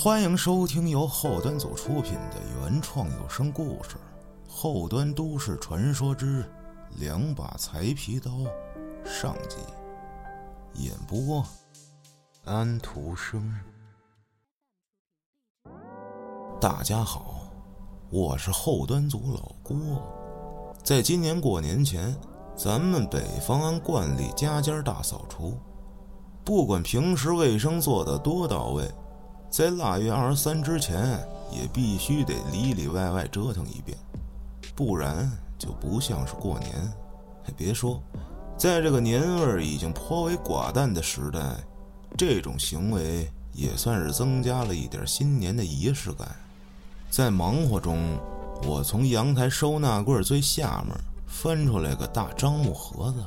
欢迎收听由后端组出品的原创有声故事《后端都市传说之两把裁皮刀》上集，演播安徒生。大家好，我是后端组老郭。在今年过年前，咱们北方按惯例家家大扫除，不管平时卫生做得多到位。在腊月二十三之前，也必须得里里外外折腾一遍，不然就不像是过年。别说，在这个年味已经颇为寡淡的时代，这种行为也算是增加了一点新年的仪式感。在忙活中，我从阳台收纳柜最下面翻出来个大樟木盒子，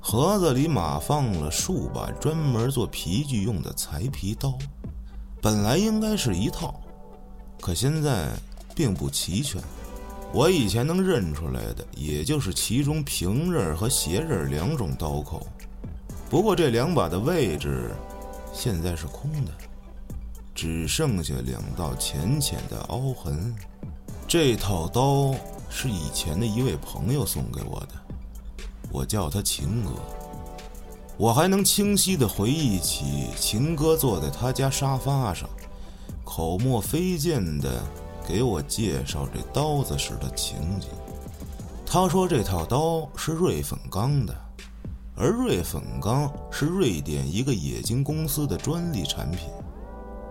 盒子里码放了数把专门做皮具用的裁皮刀。本来应该是一套，可现在并不齐全。我以前能认出来的，也就是其中平刃和斜刃两种刀口。不过这两把的位置现在是空的，只剩下两道浅浅的凹痕。这套刀是以前的一位朋友送给我的，我叫他秦哥。我还能清晰地回忆起秦哥坐在他家沙发上，口沫飞溅地给我介绍这刀子时的情景。他说这套刀是瑞粉钢的，而瑞粉钢是瑞典一个冶金公司的专利产品，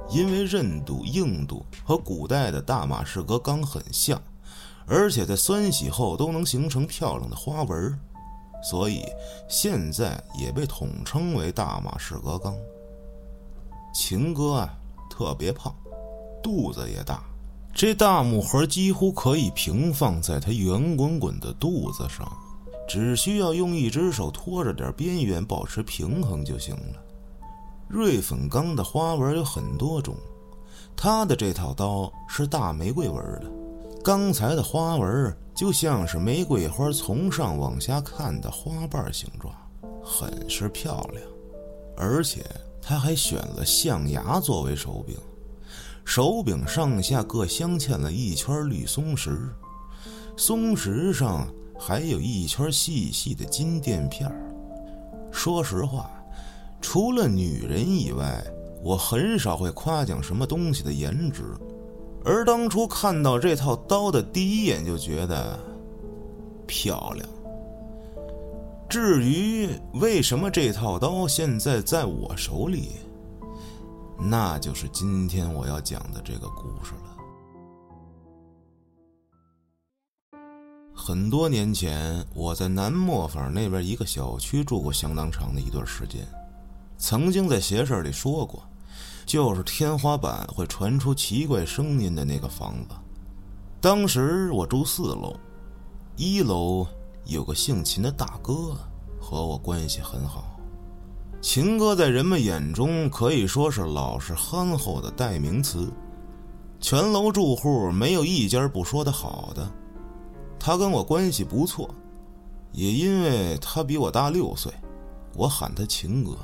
因为韧度、硬度和古代的大马士革钢很像，而且在酸洗后都能形成漂亮的花纹儿。所以现在也被统称为大马士革钢。秦哥啊，特别胖，肚子也大，这大木盒几乎可以平放在他圆滚滚的肚子上，只需要用一只手托着点边缘保持平衡就行了。瑞粉钢的花纹有很多种，他的这套刀是大玫瑰纹的，刚才的花纹。就像是玫瑰花从上往下看的花瓣形状，很是漂亮。而且他还选了象牙作为手柄，手柄上下各镶嵌了一圈绿松石，松石上还有一圈细细的金垫片说实话，除了女人以外，我很少会夸奖什么东西的颜值。而当初看到这套刀的第一眼就觉得漂亮。至于为什么这套刀现在在我手里，那就是今天我要讲的这个故事了。很多年前，我在南磨坊那边一个小区住过相当长的一段时间，曾经在邪事里说过。就是天花板会传出奇怪声音的那个房子。当时我住四楼，一楼有个姓秦的大哥，和我关系很好。秦哥在人们眼中可以说是老实憨厚的代名词，全楼住户没有一家不说他好的。他跟我关系不错，也因为他比我大六岁，我喊他秦哥，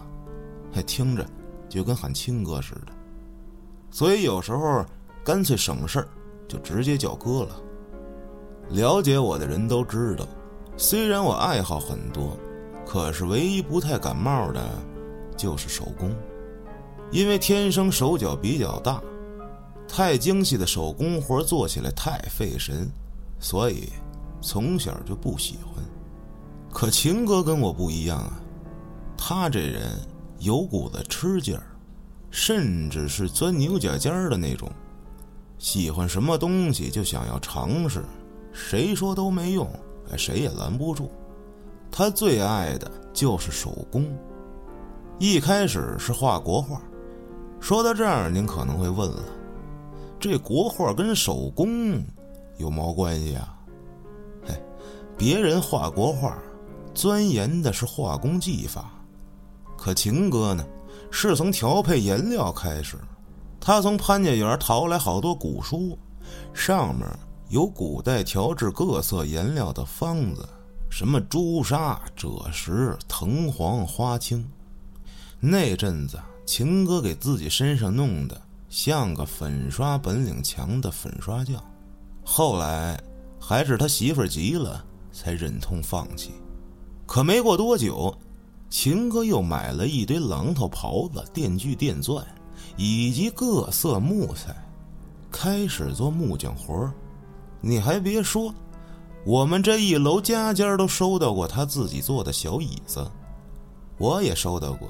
还听着。就跟喊亲哥似的，所以有时候干脆省事儿，就直接叫哥了。了解我的人都知道，虽然我爱好很多，可是唯一不太感冒的，就是手工，因为天生手脚比较大，太精细的手工活做起来太费神，所以从小就不喜欢。可秦哥跟我不一样啊，他这人。有股子吃劲儿，甚至是钻牛角尖儿的那种。喜欢什么东西就想要尝试，谁说都没用，谁也拦不住。他最爱的就是手工。一开始是画国画。说到这儿，您可能会问了：这国画跟手工有毛关系啊？嘿，别人画国画，钻研的是画工技法。可秦哥呢，是从调配颜料开始。他从潘家园淘来好多古书，上面有古代调制各色颜料的方子，什么朱砂、赭石、藤黄、花青。那阵子，秦哥给自己身上弄的像个粉刷本领强的粉刷匠。后来还是他媳妇急了，才忍痛放弃。可没过多久，秦哥又买了一堆榔头、刨子、电锯、电钻，以及各色木材，开始做木匠活儿。你还别说，我们这一楼家家都收到过他自己做的小椅子，我也收到过。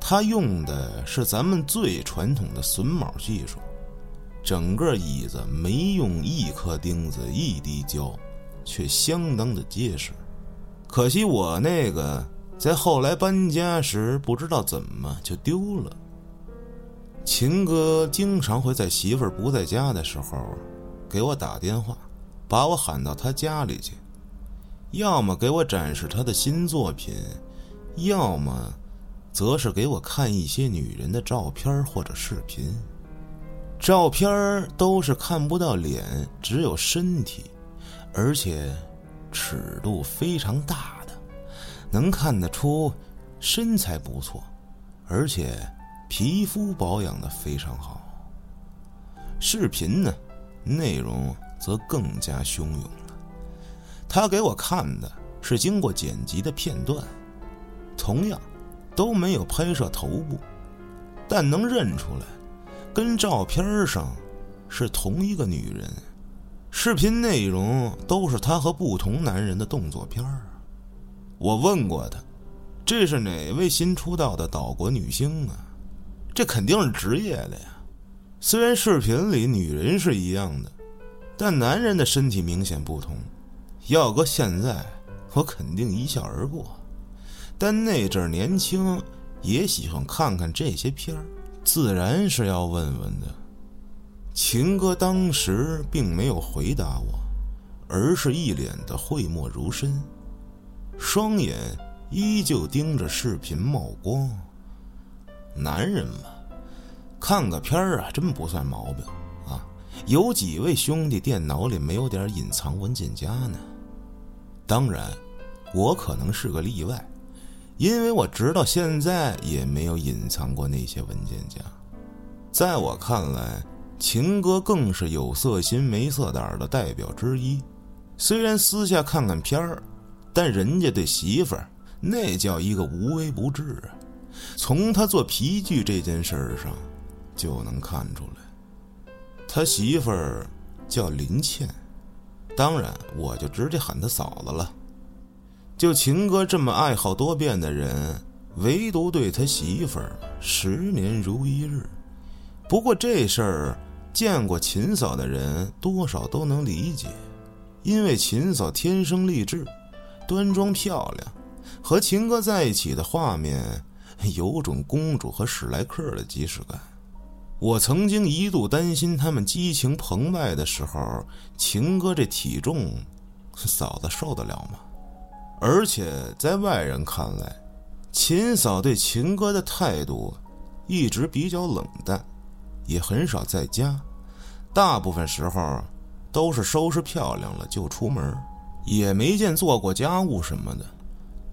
他用的是咱们最传统的榫卯技术，整个椅子没用一颗钉子、一滴胶，却相当的结实。可惜我那个在后来搬家时不知道怎么就丢了。秦哥经常会在媳妇儿不在家的时候给我打电话，把我喊到他家里去，要么给我展示他的新作品，要么则是给我看一些女人的照片或者视频。照片都是看不到脸，只有身体，而且。尺度非常大，能看得出身材不错，而且皮肤保养的非常好。视频呢，内容则更加汹涌了。他给我看的是经过剪辑的片段，同样都没有拍摄头部，但能认出来，跟照片上是同一个女人。视频内容都是他和不同男人的动作片儿。我问过他，这是哪位新出道的岛国女星啊？这肯定是职业的呀。虽然视频里女人是一样的，但男人的身体明显不同。要搁现在，我肯定一笑而过。但那阵年轻，也喜欢看看这些片儿，自然是要问问的。秦哥当时并没有回答我，而是一脸的讳莫如深，双眼依旧盯着视频冒光。男人嘛，看个片儿啊，真不算毛病啊。有几位兄弟电脑里没有点隐藏文件夹呢？当然，我可能是个例外，因为我直到现在也没有隐藏过那些文件夹。在我看来。秦哥更是有色心没色胆的代表之一，虽然私下看看片儿，但人家对媳妇儿那叫一个无微不至啊。从他做皮具这件事儿上就能看出来，他媳妇儿叫林倩，当然我就直接喊他嫂子了。就秦哥这么爱好多变的人，唯独对他媳妇儿十年如一日。不过这事儿。见过秦嫂的人多少都能理解，因为秦嫂天生丽质，端庄漂亮，和秦哥在一起的画面有种公主和史莱克的即视感。我曾经一度担心他们激情澎湃的时候，秦哥这体重，嫂子受得了吗？而且在外人看来，秦嫂对秦哥的态度一直比较冷淡。也很少在家，大部分时候都是收拾漂亮了就出门，也没见做过家务什么的。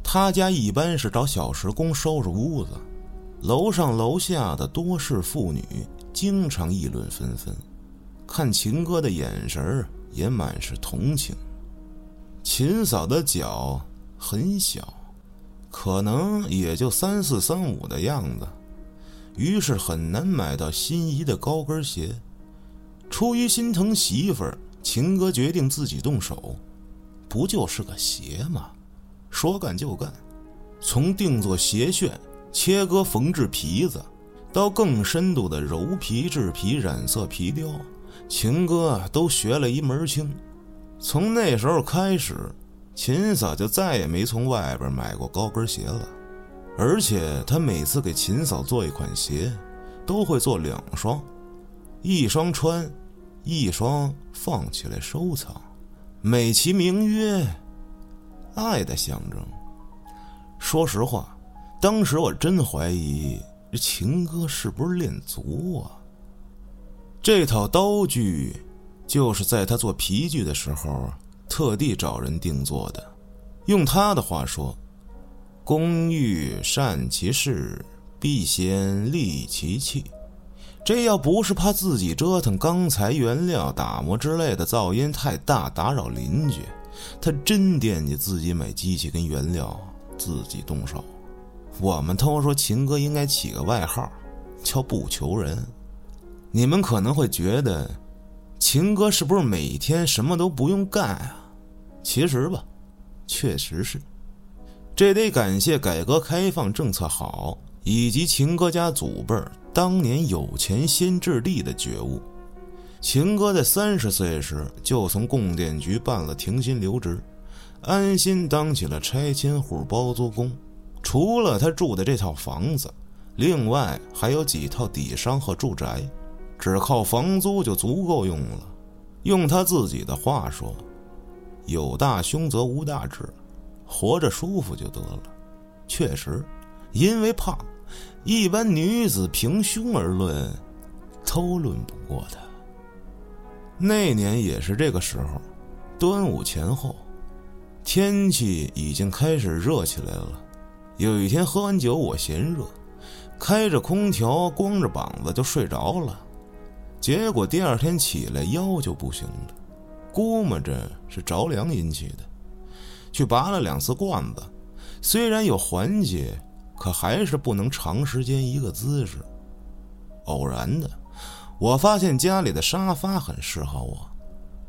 他家一般是找小时工收拾屋子，楼上楼下的多是妇女，经常议论纷纷，看秦哥的眼神也满是同情。秦嫂的脚很小，可能也就三四三五的样子。于是很难买到心仪的高跟鞋。出于心疼媳妇儿，秦哥决定自己动手。不就是个鞋吗？说干就干，从定做鞋楦、切割缝制皮子，到更深度的揉皮制皮、染色皮雕，秦哥都学了一门清。从那时候开始，秦嫂就再也没从外边买过高跟鞋了。而且他每次给秦嫂做一款鞋，都会做两双，一双穿，一双放起来收藏，美其名曰“爱的象征”。说实话，当时我真怀疑这秦哥是不是练足啊？这套刀具就是在他做皮具的时候特地找人定做的，用他的话说。工欲善其事，必先利其器。这要不是怕自己折腾钢材原料、打磨之类的噪音太大打扰邻居，他真惦记自己买机器跟原料自己动手。我们都说秦哥应该起个外号，叫不求人。你们可能会觉得，秦哥是不是每天什么都不用干啊？其实吧，确实是。这得感谢改革开放政策好，以及秦哥家祖辈儿。当年有钱先置地的觉悟，秦哥在三十岁时就从供电局办了停薪留职，安心当起了拆迁户包租公。除了他住的这套房子，另外还有几套底商和住宅，只靠房租就足够用了。用他自己的话说：“有大胸则无大志，活着舒服就得了。”确实，因为怕。一般女子平胸而论，都论不过他。那年也是这个时候，端午前后，天气已经开始热起来了。有一天喝完酒，我嫌热，开着空调，光着膀子就睡着了。结果第二天起来腰就不行了，估摸着是着凉引起的，去拔了两次罐子，虽然有缓解。可还是不能长时间一个姿势。偶然的，我发现家里的沙发很适合我。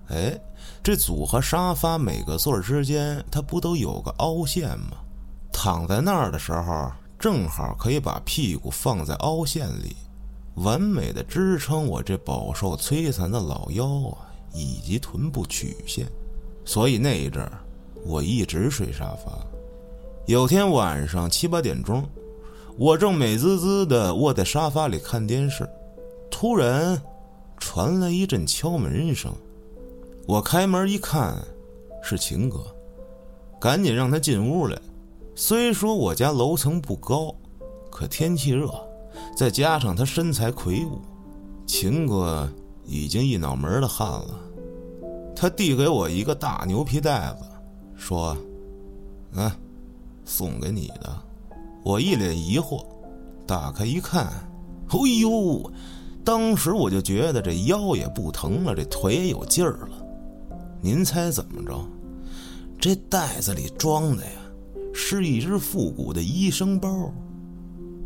哎，这组合沙发每个座之间，它不都有个凹陷吗？躺在那儿的时候，正好可以把屁股放在凹陷里，完美的支撑我这饱受摧残的老腰啊，以及臀部曲线。所以那一阵儿，我一直睡沙发。有天晚上七八点钟，我正美滋滋的窝在沙发里看电视，突然传来一阵敲门声。我开门一看，是秦哥，赶紧让他进屋来。虽说我家楼层不高，可天气热，再加上他身材魁梧，秦哥已经一脑门的汗了。他递给我一个大牛皮袋子，说：“嗯。”送给你的，我一脸疑惑，打开一看，哎呦！当时我就觉得这腰也不疼了，这腿也有劲儿了。您猜怎么着？这袋子里装的呀，是一只复古的医生包。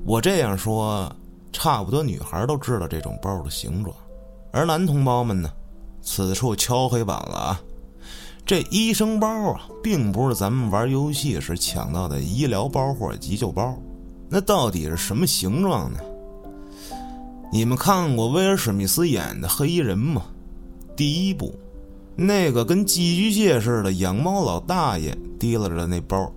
我这样说，差不多女孩都知道这种包的形状，而男同胞们呢，此处敲黑板了啊！这医生包啊，并不是咱们玩游戏时抢到的医疗包或者急救包，那到底是什么形状呢？你们看过威尔史密斯演的《黑衣人》吗？第一部，那个跟寄居蟹似的养猫老大爷提拉着那包，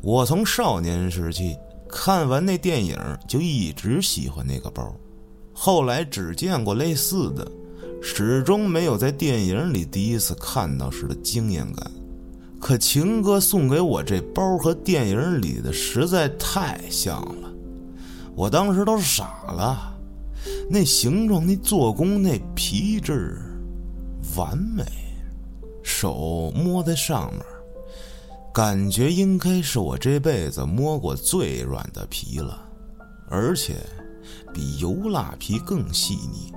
我从少年时期看完那电影就一直喜欢那个包，后来只见过类似的。始终没有在电影里第一次看到时的惊艳感，可秦哥送给我这包和电影里的实在太像了，我当时都傻了。那形状、那做工、那皮质，完美。手摸在上面，感觉应该是我这辈子摸过最软的皮了，而且比油蜡皮更细腻。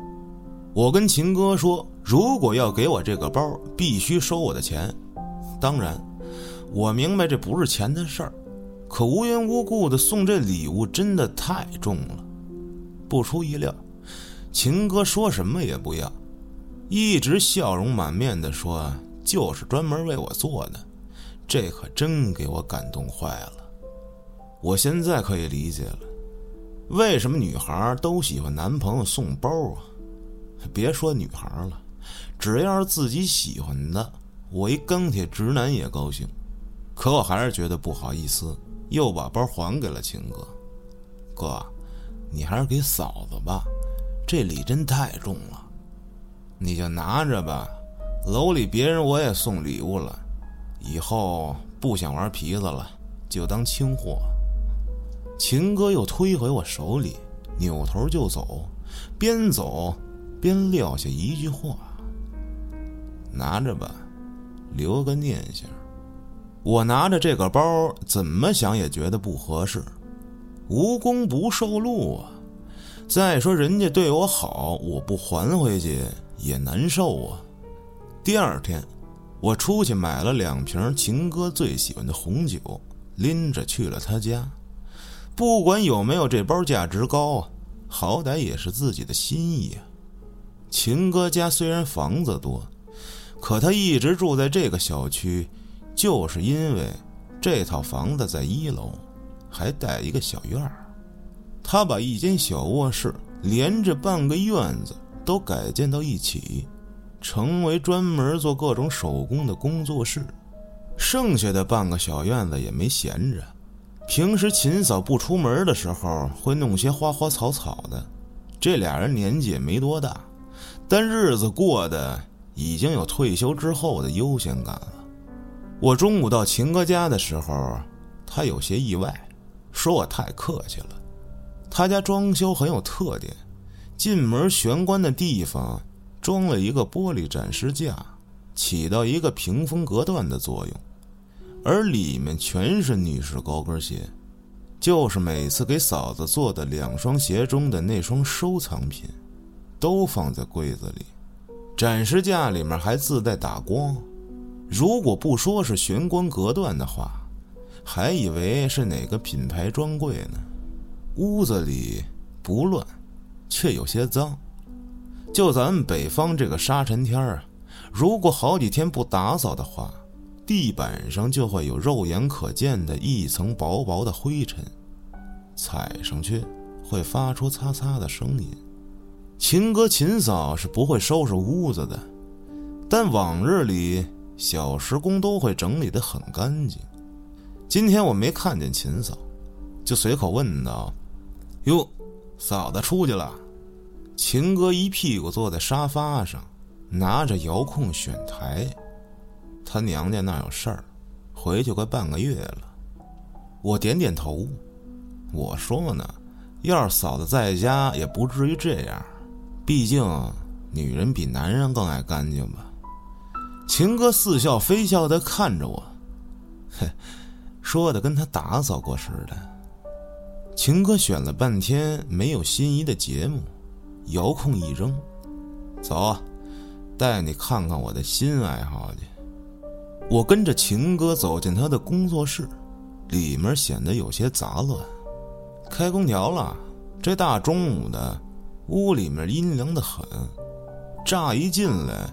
我跟秦哥说，如果要给我这个包，必须收我的钱。当然，我明白这不是钱的事儿，可无缘无故的送这礼物真的太重了。不出意料，秦哥说什么也不要，一直笑容满面的说：“就是专门为我做的。”这可真给我感动坏了。我现在可以理解了，为什么女孩都喜欢男朋友送包啊？别说女孩了，只要是自己喜欢的，我一钢铁直男也高兴。可我还是觉得不好意思，又把包还给了秦哥。哥，你还是给嫂子吧，这礼真太重了。你就拿着吧，楼里别人我也送礼物了，以后不想玩皮子了，就当清货。秦哥又推回我手里，扭头就走，边走。边撂下一句话：“拿着吧，留个念想。”我拿着这个包，怎么想也觉得不合适。无功不受禄啊！再说人家对我好，我不还回去也难受啊。第二天，我出去买了两瓶秦哥最喜欢的红酒，拎着去了他家。不管有没有这包价值高啊，好歹也是自己的心意啊。秦哥家虽然房子多，可他一直住在这个小区，就是因为这套房子在一楼，还带一个小院儿。他把一间小卧室连着半个院子都改建到一起，成为专门做各种手工的工作室。剩下的半个小院子也没闲着，平时秦嫂不出门的时候，会弄些花花草草的。这俩人年纪也没多大，但日子过得已经有退休之后的悠闲感了。我中午到秦哥家的时候，他有些意外，说我太客气了。他家装修很有特点，进门玄关的地方装了一个玻璃展示架，起到一个屏风隔断的作用，而里面全是女士高跟鞋，就是每次给嫂子做的两双鞋中的那双收藏品，都放在柜子里。展示架里面还自带打光，如果不说是玄关隔断的话，还以为是哪个品牌专柜呢。屋子里不乱，却有些脏。就咱们北方这个沙尘天儿啊，如果好几天不打扫的话，地板上就会有肉眼可见的一层薄薄的灰尘，踩上去会发出擦擦的声音。秦哥、秦嫂是不会收拾屋子的，但往日里小时工都会整理的很干净。今天我没看见秦嫂，就随口问道。哟，嫂子出去了。秦哥一屁股坐在沙发上，拿着遥控选台。他娘家那有事儿，回去快半个月了。我点点头。我说呢，要是嫂子在家，也不至于这样。毕竟女人比男人更爱干净吧。秦哥似笑非笑的看着我，嘿，说的跟他打扫过似的。秦哥选了半天没有心仪的节目，遥控一扔，走，带你看看我的新爱好去。我跟着秦哥走进他的工作室，里面显得有些杂乱。开空调了，这大中午的，屋里面阴凉的很。乍一进来，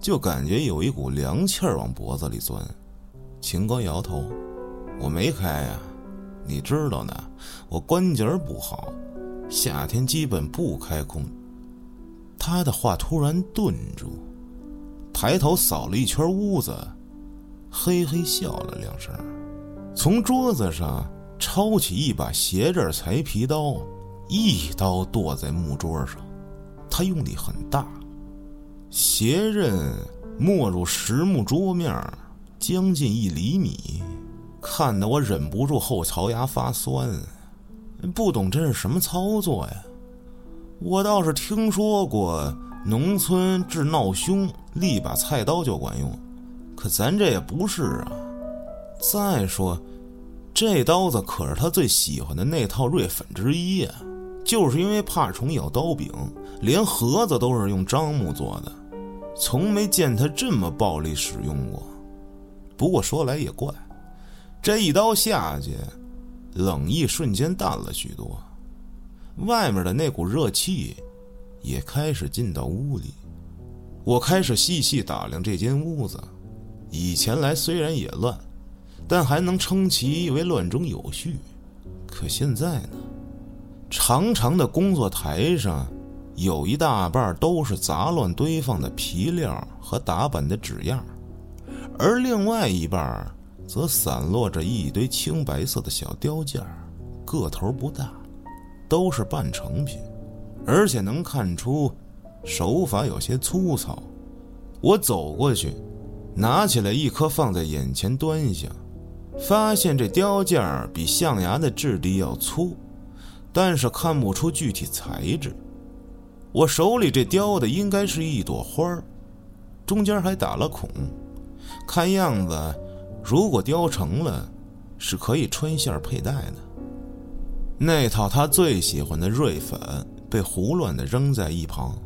就感觉有一股凉气儿往脖子里钻。秦哥摇头，我没开呀。你知道的，我关节不好，夏天基本不开空调。他的话突然顿住，抬头扫了一圈屋子，嘿嘿笑了两声，从桌子上抄起一把斜刃裁皮刀，一刀剁在木桌上。他用力很大，斜刃没入实木桌面，将近一厘米。看得我忍不住后槽牙发酸，不懂这是什么操作呀？我倒是听说过农村治闹凶，立把菜刀就管用，可咱这也不是啊。再说，这刀子可是他最喜欢的那套锐粉之一呀，就是因为怕虫咬刀柄，连盒子都是用樟木做的，从没见他这么暴力使用过。不过说来也怪。这一刀下去，冷意瞬间淡了许多，外面的那股热气也开始进到屋里。我开始细细打量这间屋子，以前来虽然也乱，但还能称其为乱中有序。可现在呢，长长的工作台上有一大半都是杂乱堆放的皮料和打板的纸样，而另外一半。则散落着一堆青白色的小雕件个头不大，都是半成品，而且能看出手法有些粗糙。我走过去，拿起来一颗放在眼前端详，发现这雕件比象牙的质地要粗，但是看不出具体材质。我手里这雕的应该是一朵花儿中间还打了孔，看样子。如果雕成了，是可以穿线佩戴的。那套他最喜欢的瑞粉被胡乱的扔在一旁，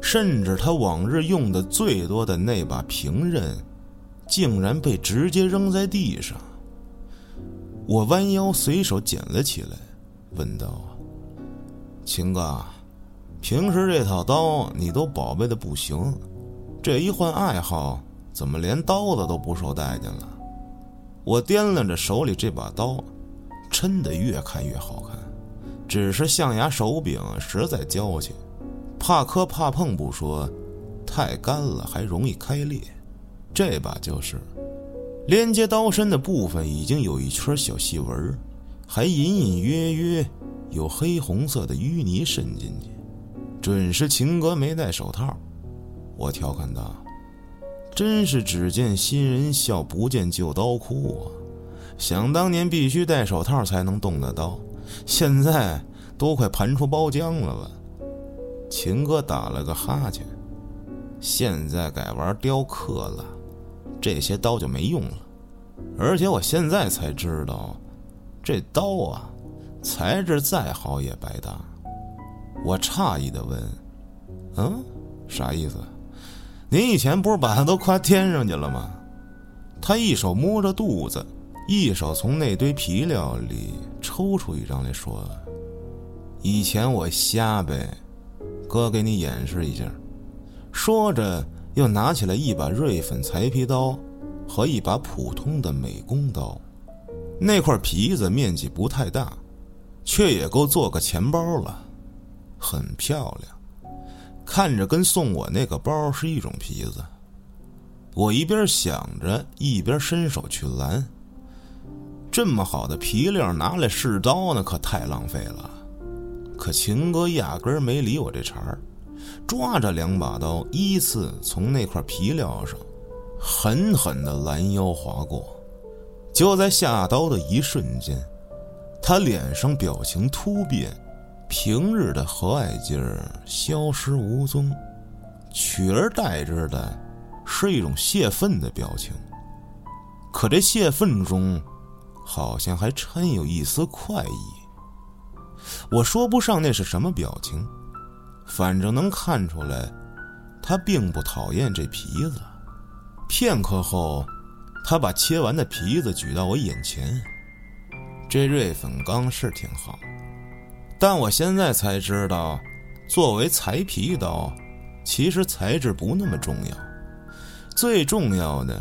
甚至他往日用的最多的那把平刃，竟然被直接扔在地上。我弯腰随手捡了起来，问道：“秦哥，平时这套刀你都宝贝的不行，这一换爱好，怎么连刀子都不受待见了？”我掂量着手里这把刀，真的越看越好看，只是象牙手柄实在娇气，怕磕怕碰不说，太干了还容易开裂。这把就是。连接刀身的部分已经有一圈小细纹，还隐隐约约有黑红色的淤泥渗进去，准是秦哥没戴手套。我调侃道：“真是只见新人笑，不见旧刀哭啊！想当年必须戴手套才能动的刀，现在都快盘出包浆了吧？”秦哥打了个哈欠：“现在改玩雕刻了。”这些刀就没用了，而且我现在才知道，这刀啊，材质再好也白搭。我诧异的问：“嗯，啥意思？您以前不是把它都夸天上去了吗？”他一手摸着肚子，一手从那堆皮料里抽出一张来说：“以前我瞎呗，哥给你演示一下。”说着。又拿起来一把瑞粉裁皮刀，和一把普通的美工刀。那块皮子面积不太大，却也够做个钱包了，很漂亮，看着跟送我那个包是一种皮子。我一边想着，一边伸手去拦。这么好的皮料拿来试刀，呢可太浪费了。可秦哥压根儿没理我这茬儿。抓着两把刀，依次从那块皮料上狠狠的拦腰划过。就在下刀的一瞬间，他脸上表情突变，平日的和蔼劲儿消失无踪，取而代之的是一种泄愤的表情。可这泄愤中，好像还掺有一丝快意。我说不上那是什么表情。反正能看出来，他并不讨厌这皮子。片刻后，他把切完的皮子举到我眼前。这瑞粉钢是挺好，但我现在才知道，作为裁皮刀，其实材质不那么重要，最重要的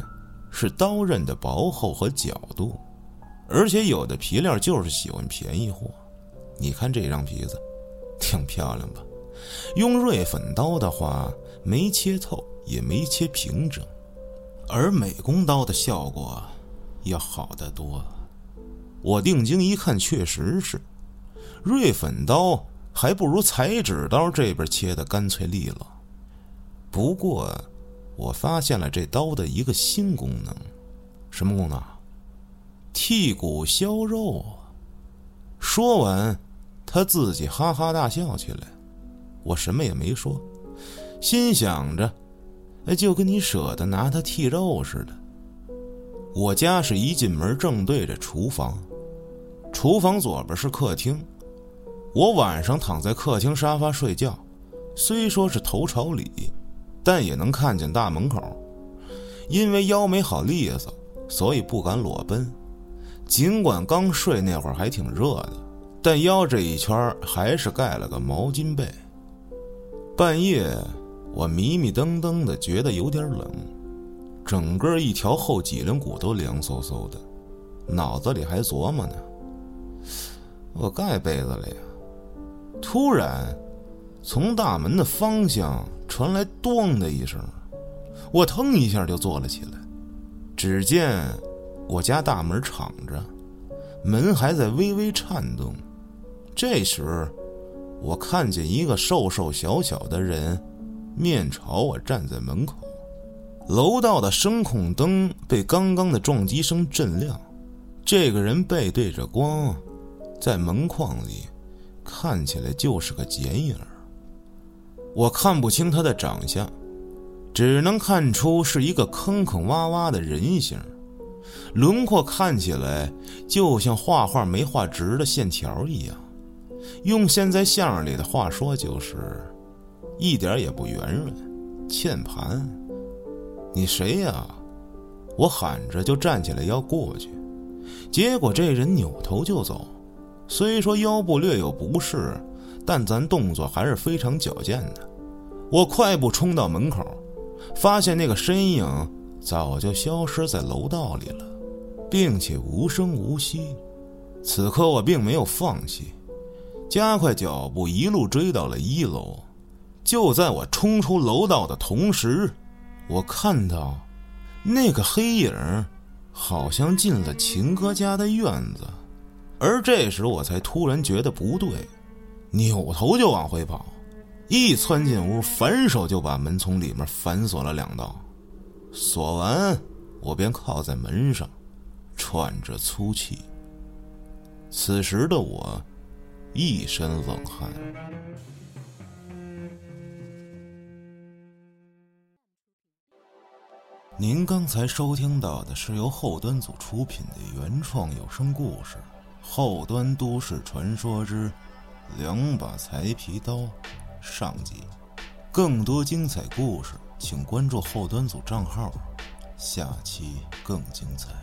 是刀刃的薄厚和角度。而且有的皮料就是喜欢便宜货。你看这张皮子，挺漂亮吧？用锐粉刀的话，没切透，也没切平整，而美工刀的效果要好得多。我定睛一看，确实是，锐粉刀还不如裁纸刀这边切的干脆利落。不过，我发现了这刀的一个新功能，什么功能？剔骨削肉。说完，他自己哈哈大笑起来。我什么也没说，心想着，哎，就跟你舍得拿它剔肉似的。我家是一进门正对着厨房，厨房左边是客厅。我晚上躺在客厅沙发睡觉，虽说是头朝里，但也能看见大门口。因为腰没好利索，所以不敢裸奔。尽管刚睡那会儿还挺热的，但腰这一圈还是盖了个毛巾被。半夜，我迷迷瞪瞪的，觉得有点冷，整个一条后脊梁骨都凉飕飕的，脑子里还琢磨呢。我盖被子了呀！突然，从大门的方向传来“咣”的一声，我腾一下就坐了起来。只见我家大门敞着，门还在微微颤动。这时。我看见一个瘦瘦小小的人，面朝我站在门口。楼道的声控灯被刚刚的撞击声震亮。这个人背对着光，在门框里看起来就是个剪影我看不清他的长相，只能看出是一个坑坑洼洼的人形，轮廓看起来就像画画没画直的线条一样。用现在相声里的话说，就是一点也不圆润，欠盘。你谁呀？我喊着就站起来要过去，结果这人扭头就走。虽说腰部略有不适，但咱动作还是非常矫健的。我快步冲到门口，发现那个身影早就消失在楼道里了，并且无声无息。此刻我并没有放弃，加快脚步，一路追到了一楼。就在我冲出楼道的同时，我看到那个黑影好像进了秦哥家的院子，而这时我才突然觉得不对，扭头就往回跑，一窜进屋，反手就把门从里面反锁了两道。锁完，我便靠在门上，喘着粗气。此时的我，一身冷汗。您刚才收听到的是由后端组出品的原创有声故事《后端都市传说之两把裁皮刀》上集。更多精彩故事，请关注后端组账号，下期更精彩。